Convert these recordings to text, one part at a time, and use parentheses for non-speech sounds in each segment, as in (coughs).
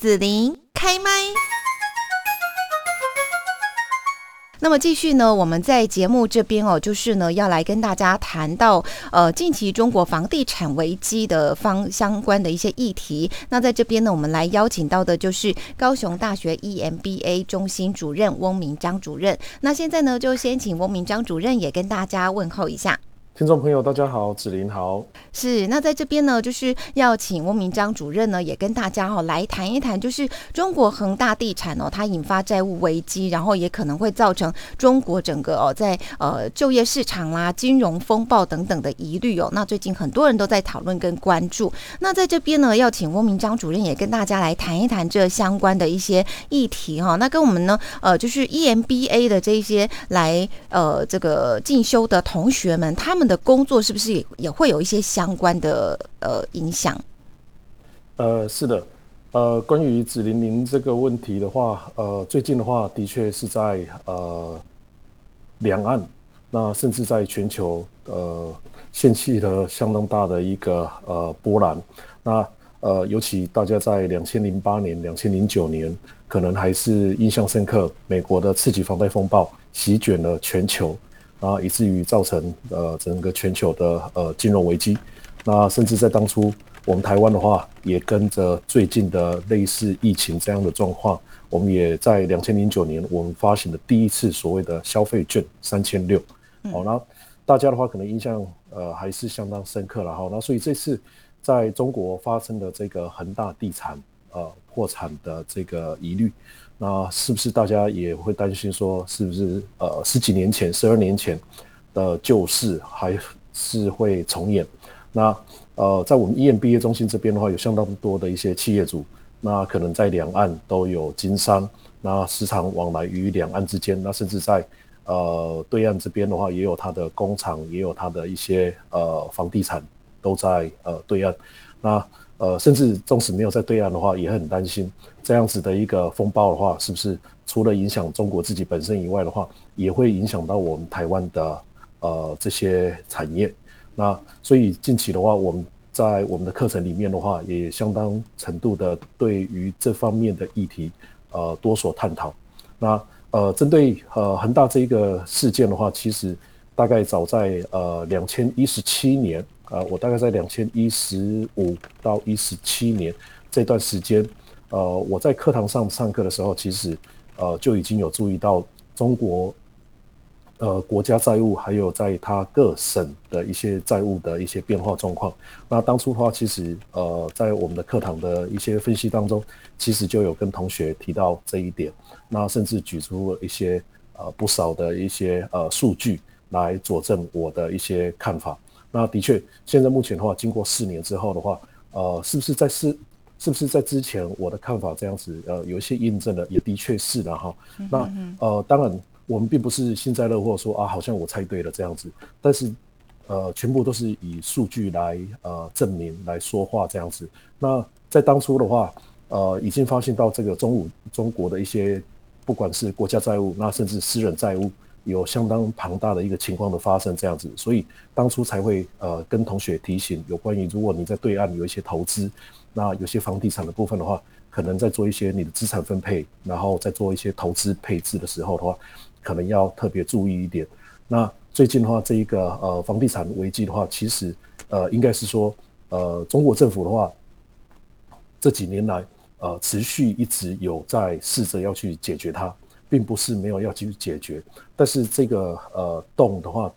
紫琳开麦。那么继续呢，我们在节目这边哦，就是呢要来跟大家谈到呃近期中国房地产危机的方相关的一些议题。那在这边呢，我们来邀请到的就是高雄大学 EMBA 中心主任翁明章主任。那现在呢，就先请翁明章主任也跟大家问候一下。听众朋友，大家好，子林好。是，那在这边呢，就是要请翁明章主任呢，也跟大家哈来谈一谈，就是中国恒大地产哦，它引发债务危机，然后也可能会造成中国整个哦在呃就业市场啦、金融风暴等等的疑虑哦。那最近很多人都在讨论跟关注。那在这边呢，要请翁明章主任也跟大家来谈一谈这相关的一些议题哈。那跟我们呢，呃，就是 EMBA 的这一些来呃这个进修的同学们，他们。的工作是不是也也会有一些相关的呃影响？呃，是的，呃，关于紫玲玲这个问题的话，呃，最近的话，的确是在呃两岸，那甚至在全球，呃，掀起了相当大的一个呃波澜。那呃，尤其大家在两千零八年、两千零九年，可能还是印象深刻，美国的刺激房贷风暴席卷了全球。啊，以至于造成呃整个全球的呃金融危机，那甚至在当初我们台湾的话，也跟着最近的类似疫情这样的状况，我们也在两千零九年我们发行的第一次所谓的消费券三千六，好，那大家的话可能印象呃还是相当深刻了哈，那所以这次在中国发生的这个恒大地产呃破产的这个疑虑。那是不是大家也会担心说，是不是呃十几年前、十二年前的旧事还是会重演？那呃，在我们 EMBA 中心这边的话，有相当多的一些企业主，那可能在两岸都有经商，那时常往来于两岸之间，那甚至在呃对岸这边的话，也有他的工厂，也有他的一些呃房地产都在呃对岸，那。呃，甚至纵使没有在对岸的话，也很担心这样子的一个风暴的话，是不是除了影响中国自己本身以外的话，也会影响到我们台湾的呃这些产业？那所以近期的话，我们在我们的课程里面的话，也相当程度的对于这方面的议题呃多所探讨。那呃，针对呃恒大这一个事件的话，其实大概早在呃两千一十七年。呃，我大概在两千一十五到一十七年这段时间，呃，我在课堂上上课的时候，其实呃就已经有注意到中国呃国家债务，还有在它各省的一些债务的一些变化状况。那当初的话，其实呃在我们的课堂的一些分析当中，其实就有跟同学提到这一点，那甚至举出了一些呃不少的一些呃数据来佐证我的一些看法。那的确，现在目前的话，经过四年之后的话，呃，是不是在是，是不是在之前我的看法这样子，呃，有一些印证了，也的确是的哈。那呃，当然我们并不是幸灾乐祸说啊，好像我猜对了这样子，但是呃，全部都是以数据来呃证明来说话这样子。那在当初的话，呃，已经发现到这个中午中国的一些，不管是国家债务，那甚至私人债务。有相当庞大的一个情况的发生，这样子，所以当初才会呃跟同学提醒，有关于如果你在对岸有一些投资，那有些房地产的部分的话，可能在做一些你的资产分配，然后再做一些投资配置的时候的话，可能要特别注意一点。那最近的话，这一个呃房地产危机的话，其实呃应该是说呃中国政府的话，这几年来呃持续一直有在试着要去解决它。并不是没有要去解决，但是这个呃洞的话，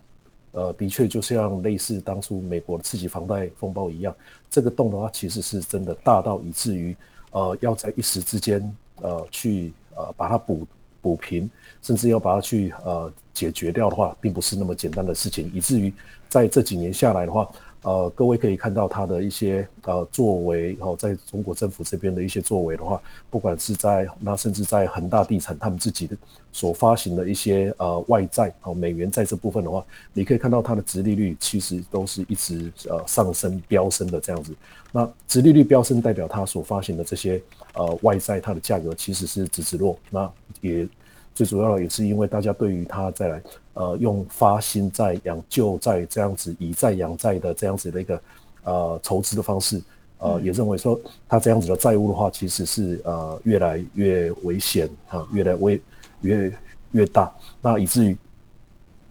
呃的确就像类似当初美国的刺激房贷风暴一样，这个洞的话其实是真的大到以至于呃要在一时之间呃去呃把它补补平，甚至要把它去呃解决掉的话，并不是那么简单的事情，以至于在这几年下来的话。呃，各位可以看到他的一些呃作为，然后在中国政府这边的一些作为的话，不管是在那甚至在恒大地产他们自己的所发行的一些呃外债哦美元债这部分的话，你可以看到它的殖利率其实都是一直呃上升飙升的这样子。那殖利率飙升代表它所发行的这些呃外债它的价格其实是直直落，那也。最主要的也是因为大家对于它再来，呃，用发新债养旧债这样子以债养债的这样子的一个呃筹资的方式，呃，也认为说他这样子的债务的话，其实是呃越来越危险啊，越来危越越大，那以至于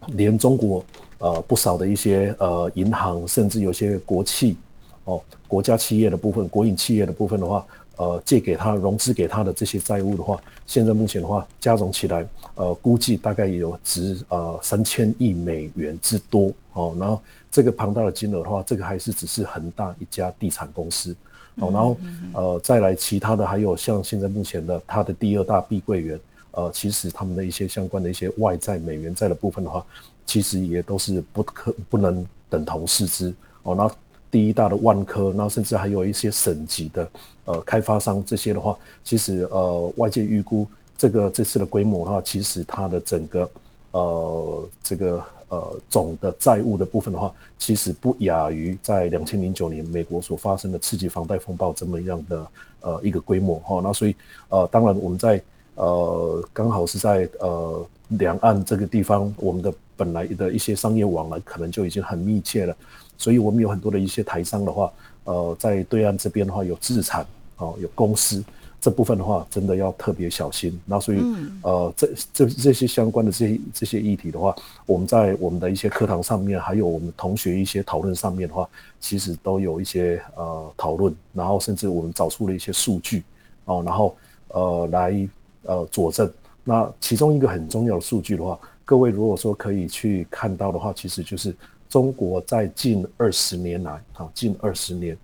连中国呃不少的一些呃银行，甚至有些国企哦，国家企业的部分、国营企业的部分的话，呃，借给他融资给他的这些债务的话，现在目前的话加总起来，呃，估计大概也有值呃三千亿美元之多哦。然后这个庞大的金额的话，这个还是只是恒大一家地产公司哦。然后呃，再来其他的还有像现在目前的它的第二大碧桂园，呃，其实他们的一些相关的一些外债、美元债的部分的话，其实也都是不可不能等同视之哦。那第一大的万科，然后甚至还有一些省级的呃开发商这些的话，其实呃外界预估这个这次的规模的话，其实它的整个呃这个呃总的债务的部分的话，其实不亚于在两千零九年美国所发生的刺激房贷风暴这么样的呃一个规模哈。那所以呃当然我们在呃刚好是在呃两岸这个地方，我们的本来的一些商业往来可能就已经很密切了。所以，我们有很多的一些台商的话，呃，在对岸这边的话有资产，哦，有公司这部分的话，真的要特别小心。那所以，呃，这这这些相关的这些这些议题的话，我们在我们的一些课堂上面，还有我们同学一些讨论上面的话，其实都有一些呃讨论，然后甚至我们找出了一些数据，哦，然后呃来呃佐证。那其中一个很重要的数据的话，各位如果说可以去看到的话，其实就是。中国在近二十年来，哈，近二十年，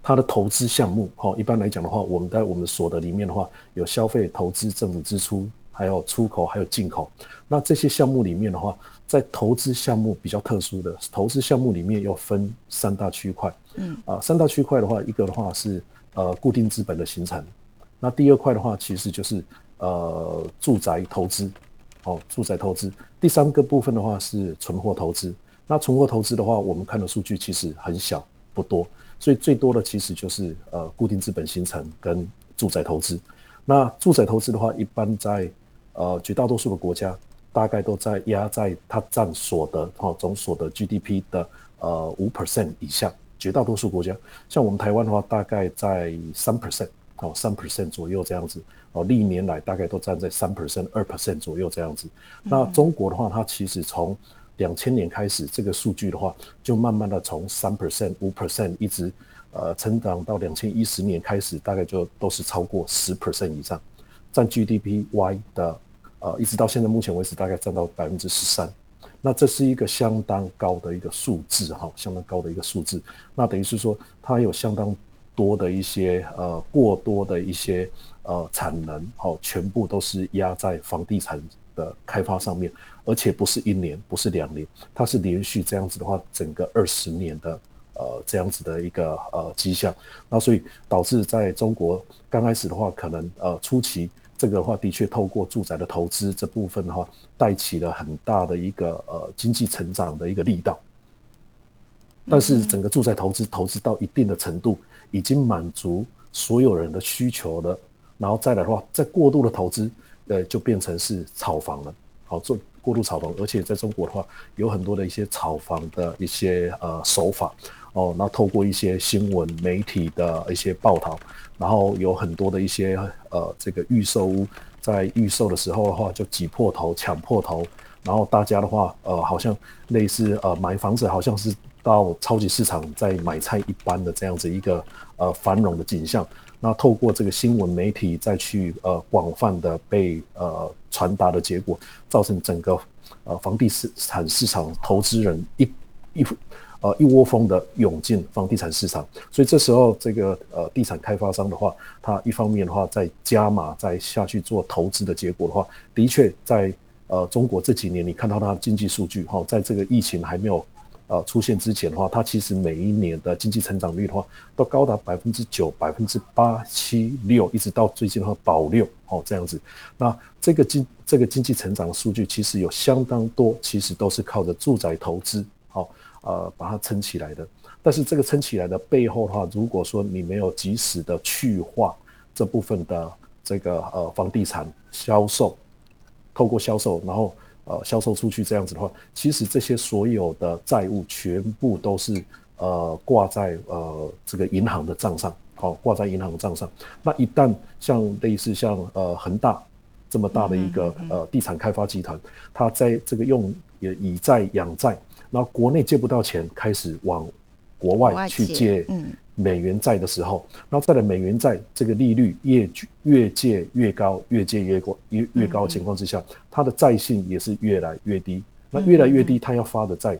它的投资项目，哈，一般来讲的话，我们在我们所得里面的话，有消费、投资、政府支出，还有出口，还有进口。那这些项目里面的话，在投资项目比较特殊的投资项目里面，要分三大区块。嗯，啊，三大区块的话，一个的话是呃固定资本的形成，那第二块的话，其实就是呃住宅投资。哦，住宅投资第三个部分的话是存货投资。那存货投资的话，我们看的数据其实很小，不多，所以最多的其实就是呃固定资本形成跟住宅投资。那住宅投资的话，一般在呃绝大多数的国家，大概都在压在它占所得哈总所得 GDP 的呃五 percent 以下。绝大多数国家，像我们台湾的话，大概在三 percent 哦三 percent 左右这样子。哦，历年来大概都站在三 percent、二 percent 左右这样子。那中国的话，它其实从两千年开始，这个数据的话，就慢慢的从三 percent、五 percent 一直呃成长到两千一十年开始，大概就都是超过十 percent 以上，占 GDP Y 的呃，一直到现在目前为止，大概占到百分之十三。那这是一个相当高的一个数字哈，相当高的一个数字。那等于是说，它有相当多的一些呃过多的一些。呃，产能哦，全部都是压在房地产的开发上面，而且不是一年，不是两年，它是连续这样子的话，整个二十年的呃这样子的一个呃迹象，那所以导致在中国刚开始的话，可能呃初期这个的话，的确透过住宅的投资这部分的话，带起了很大的一个呃经济成长的一个力道，但是整个住宅投资投资到一定的程度，已经满足所有人的需求了。然后再来的话，再过度的投资，呃，就变成是炒房了。好，做过度炒房，而且在中国的话，有很多的一些炒房的一些呃手法哦。那透过一些新闻媒体的一些报道，然后有很多的一些呃这个预售屋在预售的时候的话，就挤破头、抢破头，然后大家的话，呃，好像类似呃买房子，好像是到超级市场在买菜一般的这样子一个呃繁荣的景象。那透过这个新闻媒体再去呃广泛的被呃传达的结果，造成整个呃房地产市场投资人一一呃一窝蜂的涌进房地产市场，所以这时候这个呃地产开发商的话，他一方面的话在加码再下去做投资的结果的话，的确在呃中国这几年你看到它的经济数据哈，在这个疫情还没有。呃，出现之前的话，它其实每一年的经济成长率的话，都高达百分之九、百分之八、七、六，一直到最近的话保六哦这样子。那这个经这个经济成长的数据，其实有相当多，其实都是靠着住宅投资好呃把它撑起来的。但是这个撑起来的背后的话，如果说你没有及时的去化这部分的这个呃房地产销售，透过销售，然后。呃，销售出去这样子的话，其实这些所有的债务全部都是呃挂在呃这个银行的账上，好挂在银行的账上。那一旦像类似像呃恒大这么大的一个呃地产开发集团，它在这个用也以债养债，然后国内借不到钱，开始往国外去借美元债的时候，然后再来美元债这个利率越越借越高，越借越高越越高的情况之下，它的债性也是越来越低。那越来越低，它要发的债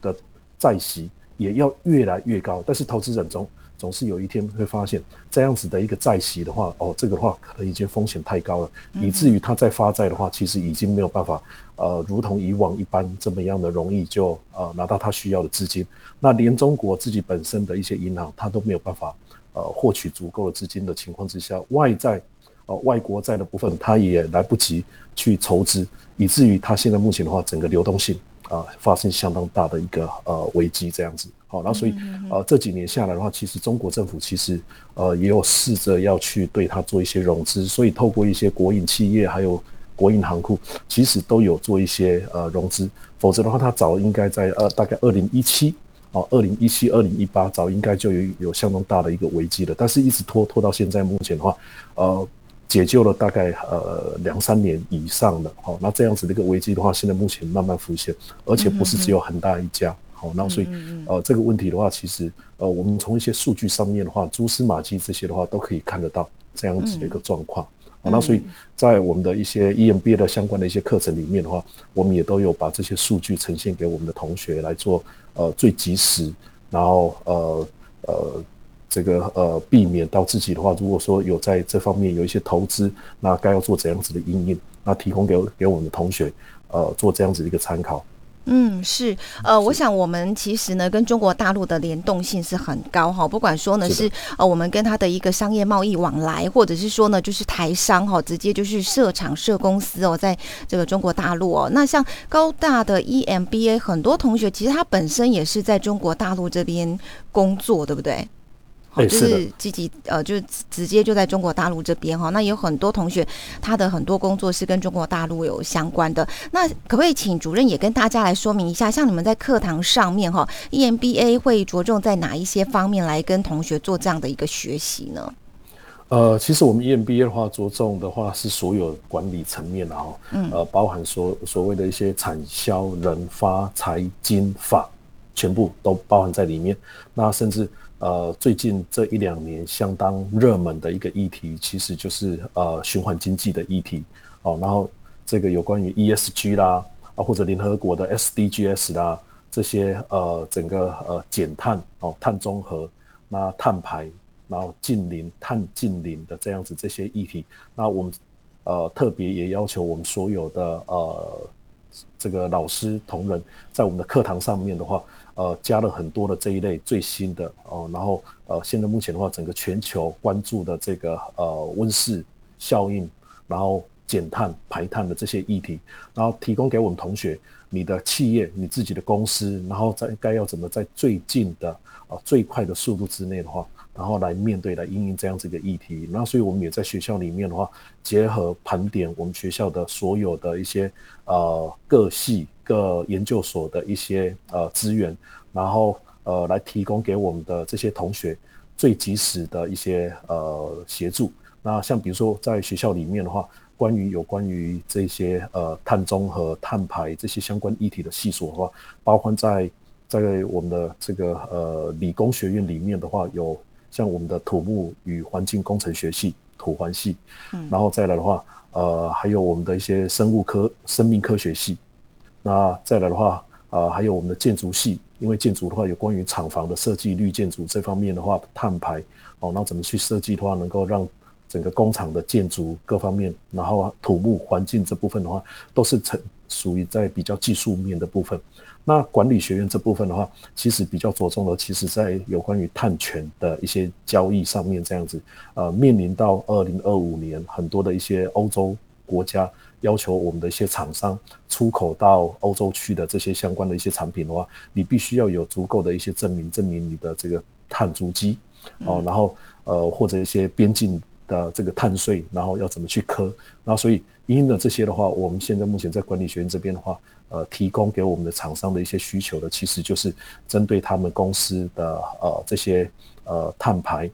的债息也要越来越高。但是投资人总总是有一天会发现，这样子的一个债息的话，哦，这个的话可能已经风险太高了，以至于他在发债的话，其实已经没有办法，呃，如同以往一般这么样的容易就呃拿到他需要的资金。那连中国自己本身的一些银行，它都没有办法，呃，获取足够的资金的情况之下，外债，呃，外国债的部分，它也来不及去筹资，以至于它现在目前的话，整个流动性啊，发生相当大的一个呃危机这样子。好，那所以呃这几年下来的话，其实中国政府其实呃也有试着要去对它做一些融资，所以透过一些国营企业还有国营行库，其实都有做一些呃融资，否则的话，它早应该在呃大概二零一七。哦，二零一七、二零一八早应该就有有相当大的一个危机了，但是一直拖拖到现在，目前的话，呃，解救了大概呃两三年以上的，好，那这样子的一个危机的话，现在目前慢慢浮现，而且不是只有很大一家，好，那所以呃这个问题的话，其实呃我们从一些数据上面的话，蛛丝马迹这些的话，都可以看得到这样子的一个状况。好那所以，在我们的一些 EMBA 的相关的一些课程里面的话，我们也都有把这些数据呈现给我们的同学来做呃最及时，然后呃呃这个呃避免到自己的话，如果说有在这方面有一些投资，那该要做怎样子的应用，那提供给给我们的同学呃做这样子的一个参考。嗯，是，呃，我想我们其实呢，跟中国大陆的联动性是很高哈。不管说呢是呃，我们跟他的一个商业贸易往来，或者是说呢，就是台商哈，直接就是设厂设公司哦，在这个中国大陆哦。那像高大的 EMBA，很多同学其实他本身也是在中国大陆这边工作，对不对？就是积极呃，就是直接就在中国大陆这边哈。那有很多同学，他的很多工作是跟中国大陆有相关的。那可不可以请主任也跟大家来说明一下，像你们在课堂上面哈，EMBA 会着重在哪一些方面来跟同学做这样的一个学习呢？呃，其实我们 EMBA 的话，着重的话是所有管理层面的哈，嗯，呃，包含所所谓的一些产销人发财经法，全部都包含在里面。那甚至。呃，最近这一两年相当热门的一个议题，其实就是呃循环经济的议题哦。然后这个有关于 ESG 啦，啊或者联合国的 SDGs 啦，这些呃整个呃减碳哦碳中和，那碳排，然后近零碳近零的这样子这些议题，那我们呃特别也要求我们所有的呃这个老师同仁在我们的课堂上面的话。呃，加了很多的这一类最新的哦，然后呃，现在目前的话，整个全球关注的这个呃温室效应，然后减碳排碳的这些议题，然后提供给我们同学，你的企业、你自己的公司，然后在该要怎么在最近的啊最快的速度之内的话，然后来面对来应应这样子一个议题。那所以我们也在学校里面的话，结合盘点我们学校的所有的一些呃各系。各研究所的一些呃资源，然后呃来提供给我们的这些同学最及时的一些呃协助。那像比如说在学校里面的话，关于有关于这些呃碳中和、碳排这些相关议题的系数的话，包括在在我们的这个呃理工学院里面的话，有像我们的土木与环境工程学系土环系，嗯，然后再来的话，呃还有我们的一些生物科、生命科学系。那再来的话，啊，还有我们的建筑系，因为建筑的话有关于厂房的设计、绿建筑这方面的话，碳排哦，那怎么去设计的话，能够让整个工厂的建筑各方面，然后土木环境这部分的话，都是成属于在比较技术面的部分。那管理学院这部分的话，其实比较着重的，其实在有关于碳权的一些交易上面这样子。呃，面临到二零二五年很多的一些欧洲国家。要求我们的一些厂商出口到欧洲去的这些相关的一些产品的话，你必须要有足够的一些证明，证明你的这个碳足迹哦，然后呃或者一些边境的这个碳税，然后要怎么去磕，然后所以因呢这些的话，我们现在目前在管理学院这边的话，呃，提供给我们的厂商的一些需求的，其实就是针对他们公司的呃这些呃碳排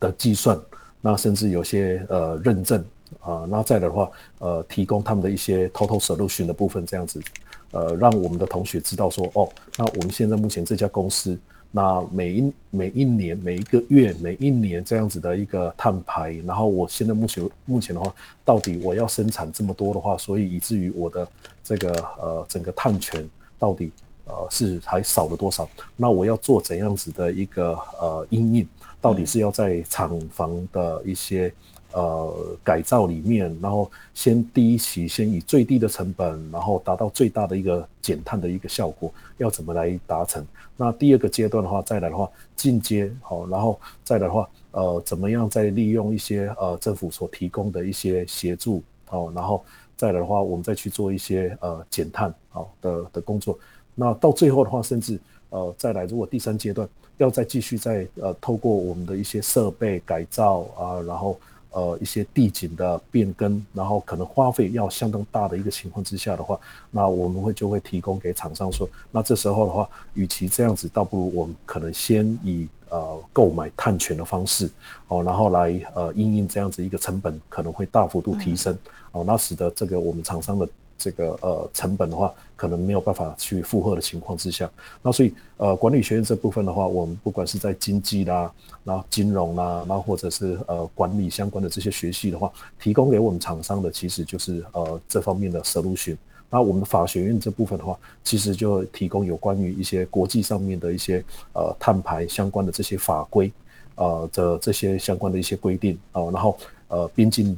的计算，那甚至有些呃认证啊，那再的话，呃，提供他们的一些 total solution 的部分，这样子，呃，让我们的同学知道说，哦，那我们现在目前这家公司。那每一每一年每一个月每一年这样子的一个碳排，然后我现在目前目前的话，到底我要生产这么多的话，所以以至于我的这个呃整个碳权到底呃是还少了多少？那我要做怎样子的一个呃阴影？到底是要在厂房的一些。呃，改造里面，然后先第一期先以最低的成本，然后达到最大的一个减碳的一个效果，要怎么来达成？那第二个阶段的话，再来的话进阶，好，然后再来的话，呃，怎么样再利用一些呃政府所提供的一些协助，好，然后再来的话，我们再去做一些呃减碳好的的工作。那到最后的话，甚至呃再来，如果第三阶段要再继续再呃透过我们的一些设备改造啊，然后。呃，一些地景的变更，然后可能花费要相当大的一个情况之下的话，那我们会就会提供给厂商说，那这时候的话，与其这样子，倒不如我们可能先以呃购买碳权的方式，哦，然后来呃因应这样子一个成本可能会大幅度提升，哦，那使得这个我们厂商的。这个呃成本的话，可能没有办法去负荷的情况之下，那所以呃管理学院这部分的话，我们不管是在经济啦，然后金融啦，然后或者是呃管理相关的这些学系的话，提供给我们厂商的其实就是呃这方面的 solution。那我们法学院这部分的话，其实就提供有关于一些国际上面的一些呃碳排相关的这些法规，呃的这些相关的一些规定啊，然后呃边境。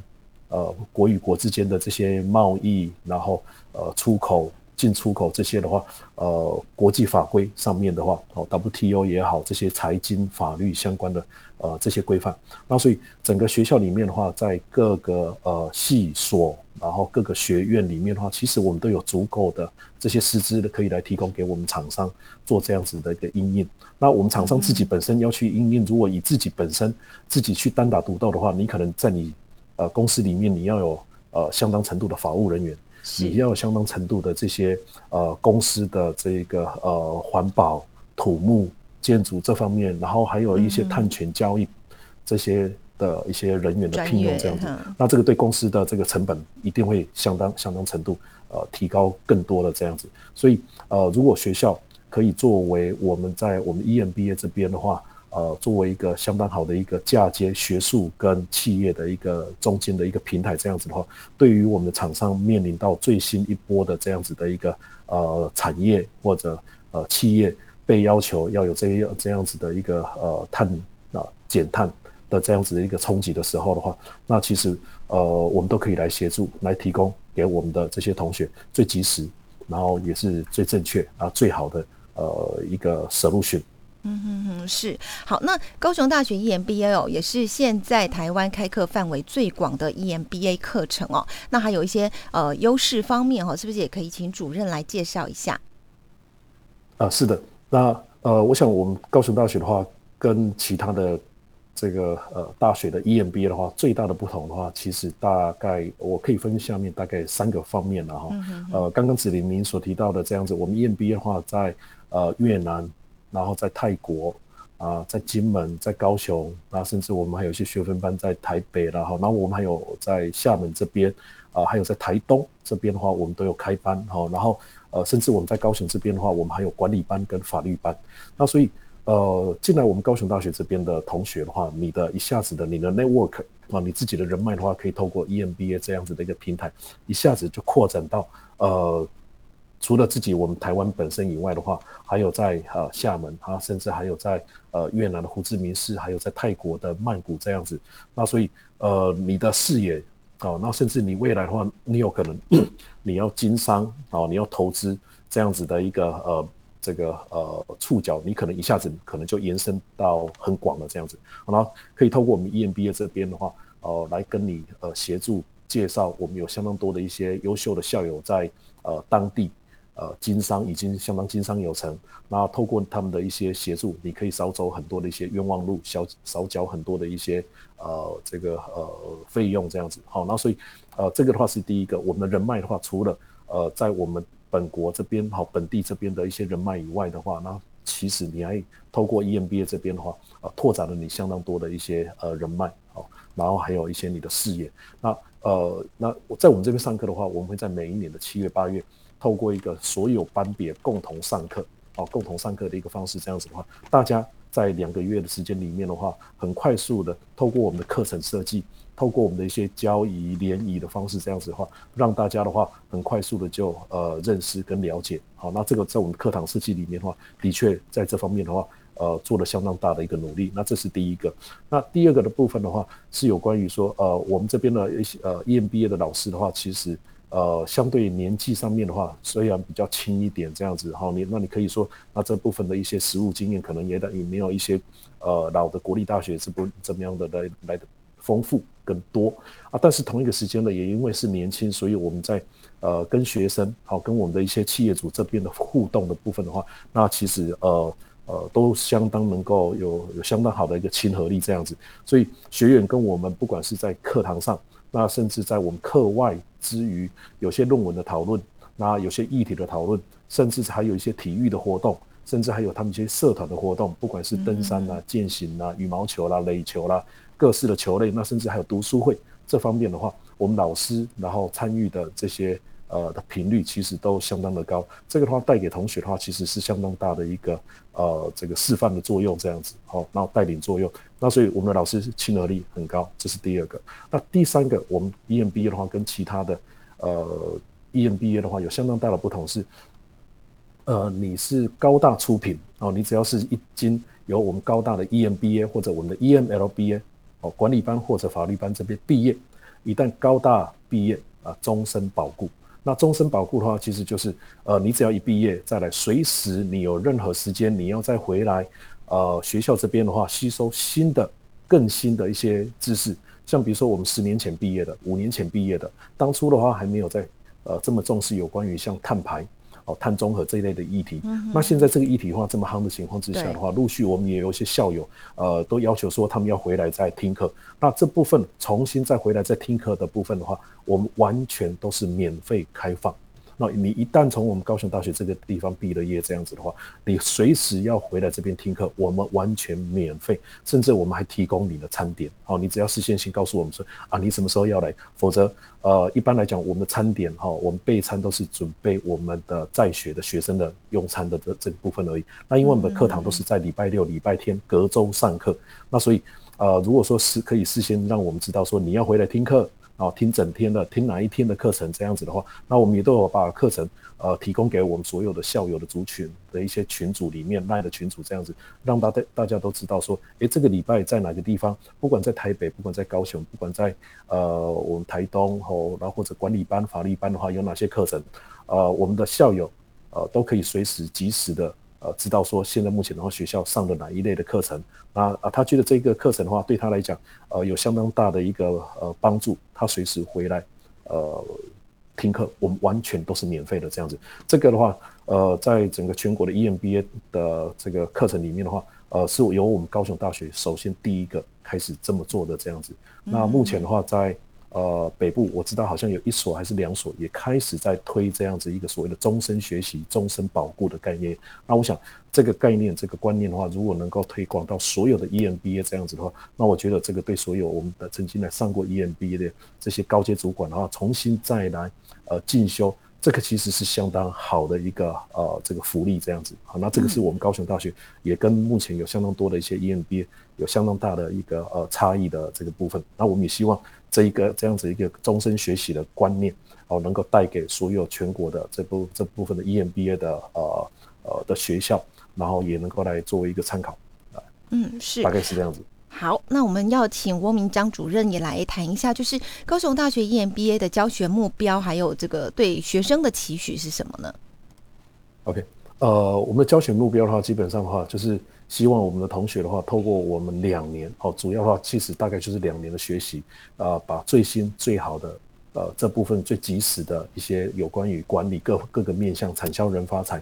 呃，国与国之间的这些贸易，然后呃出口、进出口这些的话，呃国际法规上面的话，哦 WTO 也好，这些财经法律相关的呃这些规范，那所以整个学校里面的话，在各个呃系所，然后各个学院里面的话，其实我们都有足够的这些师资的可以来提供给我们厂商做这样子的一个应用。那我们厂商自己本身要去应用，如果以自己本身自己去单打独斗的话，你可能在你呃，公司里面你要有呃相当程度的法务人员，你要有相当程度的这些呃公司的这个呃环保、土木、建筑这方面，然后还有一些碳权交易这些的一些人员的聘用这样子，那这个对公司的这个成本一定会相当相当程度呃提高更多的这样子，所以呃如果学校可以作为我们在我们 EMBA 这边的话。呃，作为一个相当好的一个嫁接学术跟企业的一个中间的一个平台，这样子的话，对于我们的厂商面临到最新一波的这样子的一个呃产业或者呃企业被要求要有这样这样子的一个呃碳啊减碳的这样子的一个冲击的时候的话，那其实呃我们都可以来协助来提供给我们的这些同学最及时，然后也是最正确啊最好的呃一个 solution。嗯哼哼，是好。那高雄大学 EMBA 哦，也是现在台湾开课范围最广的 EMBA 课程哦。那还有一些呃优势方面哈，是不是也可以请主任来介绍一下？啊，是的。那呃，我想我们高雄大学的话，跟其他的这个呃大学的 EMBA 的话，最大的不同的话，其实大概我可以分下面大概三个方面了哈。呃，刚刚子林您所提到的这样子，我们 EMBA 的话，在呃越南。然后在泰国啊，在金门，在高雄，那甚至我们还有一些学分班在台北然后，我们还有在厦门这边啊，还有在台东这边的话，我们都有开班哈。然后呃，甚至我们在高雄这边的话，我们还有管理班跟法律班。那所以呃，进来我们高雄大学这边的同学的话，你的一下子的你的 network 啊，你自己的人脉的话，可以透过 EMBA 这样子的一个平台，一下子就扩展到呃。除了自己我们台湾本身以外的话，还有在呃厦门啊，甚至还有在呃越南的胡志明市，还有在泰国的曼谷这样子。那所以呃你的视野哦，那甚至你未来的话，你有可能 (coughs) 你要经商哦，你要投资这样子的一个呃这个呃触角，你可能一下子可能就延伸到很广的这样子。然后可以透过我们 EMBA 这边的话，呃来跟你呃协助介绍，我们有相当多的一些优秀的校友在呃当地。呃经商已经相当经商有成，那透过他们的一些协助，你可以少走很多的一些冤枉路，少少缴很多的一些呃这个呃费用这样子。好，那所以呃这个的话是第一个，我们的人脉的话，除了呃在我们本国这边好本地这边的一些人脉以外的话，那其实你还透过 EMBA 这边的话，呃拓展了你相当多的一些呃人脉，好，然后还有一些你的事业。那呃那我在我们这边上课的话，我们会在每一年的七月八月。透过一个所有班别共同上课，哦，共同上课的一个方式，这样子的话，大家在两个月的时间里面的话，很快速的透过我们的课程设计，透过我们的一些交易联谊的方式，这样子的话，让大家的话很快速的就呃认识跟了解。好，那这个在我们课堂设计里面的话，的确在这方面的话，呃，做了相当大的一个努力。那这是第一个。那第二个的部分的话，是有关于说，呃，我们这边的一些呃 EMBA 的老师的话，其实。呃，相对年纪上面的话，虽然比较轻一点这样子，哈，你那你可以说，那这部分的一些实务经验可能也也没有一些呃老的国立大学是不怎么样的来来的丰富更多啊。但是同一个时间呢，也因为是年轻，所以我们在呃跟学生好跟我们的一些企业主这边的互动的部分的话，那其实呃呃都相当能够有有相当好的一个亲和力这样子。所以学员跟我们不管是在课堂上。那甚至在我们课外之余，有些论文的讨论，那有些议题的讨论，甚至还有一些体育的活动，甚至还有他们一些社团的活动，不管是登山啦、健行啦、羽毛球啦、垒球啦，各式的球类，那甚至还有读书会这方面的话，我们老师然后参与的这些。呃的频率其实都相当的高，这个的话带给同学的话，其实是相当大的一个呃这个示范的作用，这样子，好，然后带领作用，那所以我们的老师亲和力很高，这是第二个。那第三个，我们 EMBA 的话跟其他的呃 EMBA 的话有相当大的不同是，呃你是高大出品哦，你只要是一经由我们高大的 EMBA 或者我们的 EMLBA 哦管理班或者法律班这边毕业，一旦高大毕业啊，终身保固。那终身保护的话，其实就是，呃，你只要一毕业再来，随时你有任何时间，你要再回来，呃，学校这边的话，吸收新的、更新的一些知识。像比如说我们十年前毕业的，五年前毕业的，当初的话还没有在，呃，这么重视有关于像碳排。哦，碳中和这一类的议题，那现在这个议题的话这么夯的情况之下的话，陆续我们也有一些校友，呃，都要求说他们要回来再听课。那这部分重新再回来再听课的部分的话，我们完全都是免费开放。那你一旦从我们高雄大学这个地方毕了业，这样子的话，你随时要回来这边听课，我们完全免费，甚至我们还提供你的餐点。好，你只要事先先告诉我们说啊，你什么时候要来，否则呃，一般来讲，我们的餐点哈，我们备餐都是准备我们的在学的学生的用餐的这这部分而已。那因为我们的课堂都是在礼拜六、礼拜天隔周上课，那所以呃，如果说是可以事先让我们知道说你要回来听课。哦，听整天的，听哪一天的课程这样子的话，那我们也都有把课程呃提供给我们所有的校友的族群的一些群组里面赖的群组这样子，让大家大家都知道说，诶，这个礼拜在哪个地方，不管在台北，不管在高雄，不管在呃我们台东吼，然后或者管理班、法律班的话，有哪些课程，呃，我们的校友呃都可以随时及时的。呃，知道说现在目前的话，学校上的哪一类的课程啊啊，他觉得这个课程的话，对他来讲，呃，有相当大的一个呃帮助，他随时回来呃听课，我们完全都是免费的这样子。这个的话，呃，在整个全国的 EMBA 的这个课程里面的话，呃，是由我们高雄大学首先第一个开始这么做的这样子。那目前的话，在呃，北部我知道好像有一所还是两所也开始在推这样子一个所谓的终身学习、终身保护的概念。那我想这个概念、这个观念的话，如果能够推广到所有的 EMBA 这样子的话，那我觉得这个对所有我们的曾经来上过 EMBA 的这些高阶主管的话，重新再来呃进修，这个其实是相当好的一个呃这个福利这样子。好，那这个是我们高雄大学也跟目前有相当多的一些 EMBA 有相当大的一个呃差异的这个部分。那我们也希望。这一个这样子一个终身学习的观念，哦，能够带给所有全国的这部这部分的 EMBA 的呃呃的学校，然后也能够来作为一个参考，啊，嗯，是，大概是这样子。好，那我们要请汪明章主任也来谈一下，就是高雄大学 EMBA 的教学目标，还有这个对学生的期许是什么呢？OK，呃，我们的教学目标的话，基本上的话就是。希望我们的同学的话，透过我们两年，哦，主要的话其实大概就是两年的学习，啊，把最新最好的呃这部分最及时的一些有关于管理各各个面向产销人发财、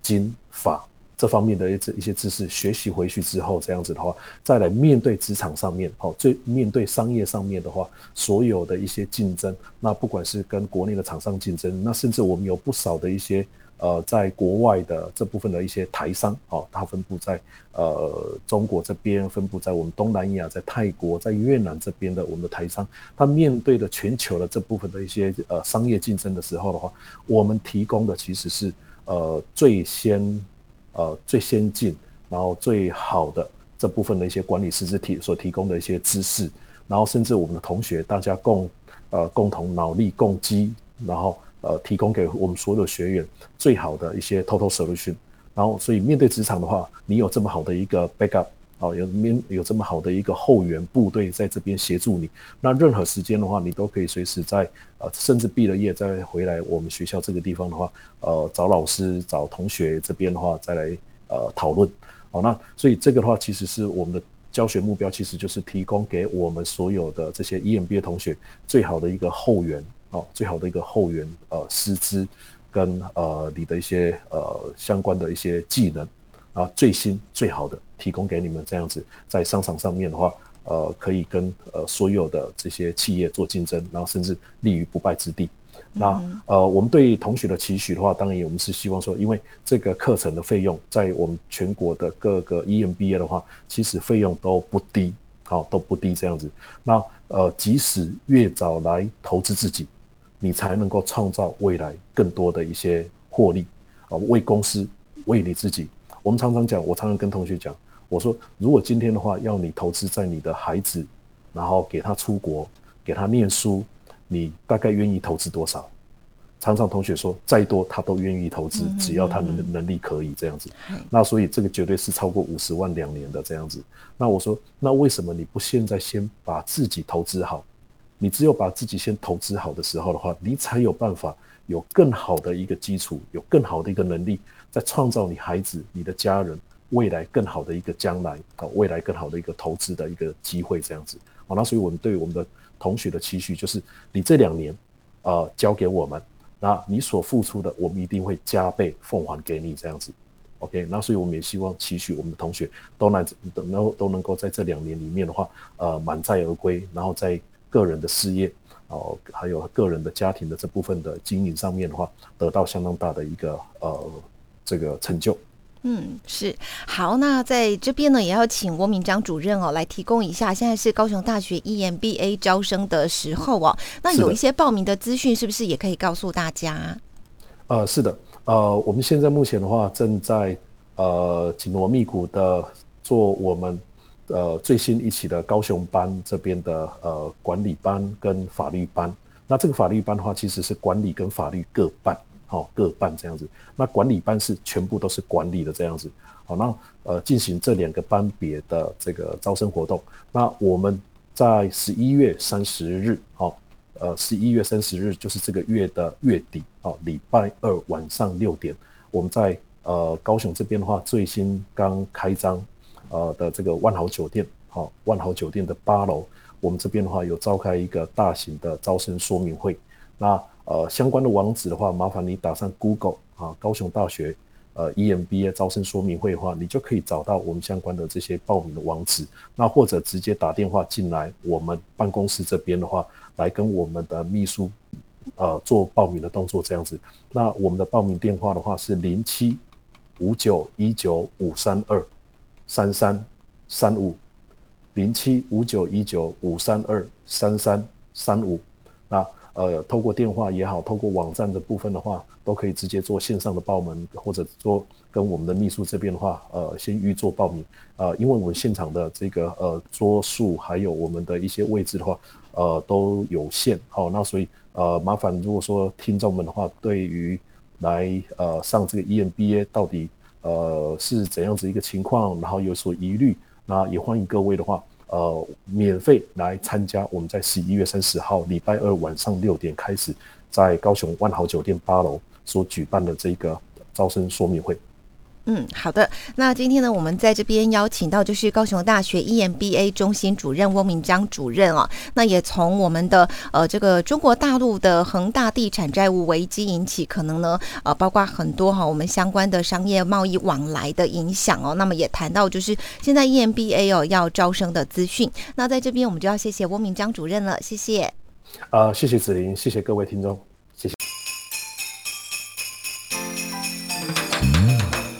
金法这方面的一一些知识学习回去之后，这样子的话，再来面对职场上面，好，最面对商业上面的话，所有的一些竞争，那不管是跟国内的厂商竞争，那甚至我们有不少的一些。呃，在国外的这部分的一些台商，哦，它分布在呃中国这边，分布在我们东南亚，在泰国，在越南这边的我们的台商，它面对的全球的这部分的一些呃商业竞争的时候的话，我们提供的其实是呃最先呃最先进，然后最好的这部分的一些管理师资体所提供的一些知识，然后甚至我们的同学大家共呃共同脑力共击，然后。呃，提供给我们所有学员最好的一些 total solution，然后，所以面对职场的话，你有这么好的一个 backup，哦，有面有这么好的一个后援部队在这边协助你，那任何时间的话，你都可以随时在呃，甚至毕了业再回来我们学校这个地方的话，呃，找老师、找同学这边的话再来呃讨论，好，那所以这个的话，其实是我们的教学目标，其实就是提供给我们所有的这些 EMBA 同学最好的一个后援。哦，最好的一个后援呃师资，跟呃你的一些呃相关的一些技能啊，最新最好的提供给你们，这样子在商场上面的话，呃可以跟呃所有的这些企业做竞争，然后甚至立于不败之地。那呃我们对同学的期许的话，当然我们是希望说，因为这个课程的费用在我们全国的各个 EMBA 的话，其实费用都不低，好都不低这样子。那呃即使越早来投资自己。你才能够创造未来更多的一些获利啊，为公司，为你自己。我们常常讲，我常常跟同学讲，我说，如果今天的话要你投资在你的孩子，然后给他出国，给他念书，你大概愿意投资多少？常常同学说，再多他都愿意投资，只要他能能力可以这样子。那所以这个绝对是超过五十万两年的这样子。那我说，那为什么你不现在先把自己投资好？你只有把自己先投资好的时候的话，你才有办法有更好的一个基础，有更好的一个能力，在创造你孩子、你的家人未来更好的一个将来啊，未来更好的一个投资的一个机会，这样子好，那所以我们对我们的同学的期许就是，你这两年啊交给我们，那你所付出的，我们一定会加倍奉还给你，这样子。OK，那所以我们也希望期许我们的同学都能都能都能够在这两年里面的话，呃，满载而归，然后在。个人的事业哦，还有个人的家庭的这部分的经营上面的话，得到相当大的一个呃这个成就。嗯，是好。那在这边呢，也要请郭明章主任哦来提供一下，现在是高雄大学 EMBA 招生的时候哦。那有一些报名的资讯，是不是也可以告诉大家？呃，是的，呃，我们现在目前的话，正在呃紧锣密鼓的做我们。呃，最新一期的高雄班这边的呃管理班跟法律班，那这个法律班的话，其实是管理跟法律各半，好各半这样子。那管理班是全部都是管理的这样子，好，那呃进行这两个班别的这个招生活动。那我们在十一月三十日，好，呃十一月三十日就是这个月的月底，好，礼拜二晚上六点，我们在呃高雄这边的话，最新刚开张。呃的这个万豪酒店，好，万豪酒店的八楼，我们这边的话有召开一个大型的招生说明会。那呃相关的网址的话，麻烦你打上 Google 啊，高雄大学呃 EMBA 招生说明会的话，你就可以找到我们相关的这些报名的网址。那或者直接打电话进来，我们办公室这边的话，来跟我们的秘书呃做报名的动作这样子。那我们的报名电话的话是零七五九一九五三二。三三三五零七五九一九五三二三三三五，那呃，透过电话也好，透过网站的部分的话，都可以直接做线上的报名，或者说跟我们的秘书这边的话，呃，先预做报名。呃，因为我们现场的这个呃桌数还有我们的一些位置的话，呃都有限。好，那所以呃，麻烦如果说听众们的话，对于来呃上这个 EMBA 到底。呃，是怎样子一个情况？然后有所疑虑，那也欢迎各位的话，呃，免费来参加我们在十一月三十号礼拜二晚上六点开始，在高雄万豪酒店八楼所举办的这个招生说明会。嗯，好的。那今天呢，我们在这边邀请到就是高雄大学 EMBA 中心主任翁明章主任哦。那也从我们的呃这个中国大陆的恒大地产债务危机引起，可能呢呃包括很多哈我们相关的商业贸易往来的影响哦。那么也谈到就是现在 EMBA 哦要招生的资讯。那在这边我们就要谢谢翁明章主任了，谢谢。啊，谢谢子琳，谢谢各位听众。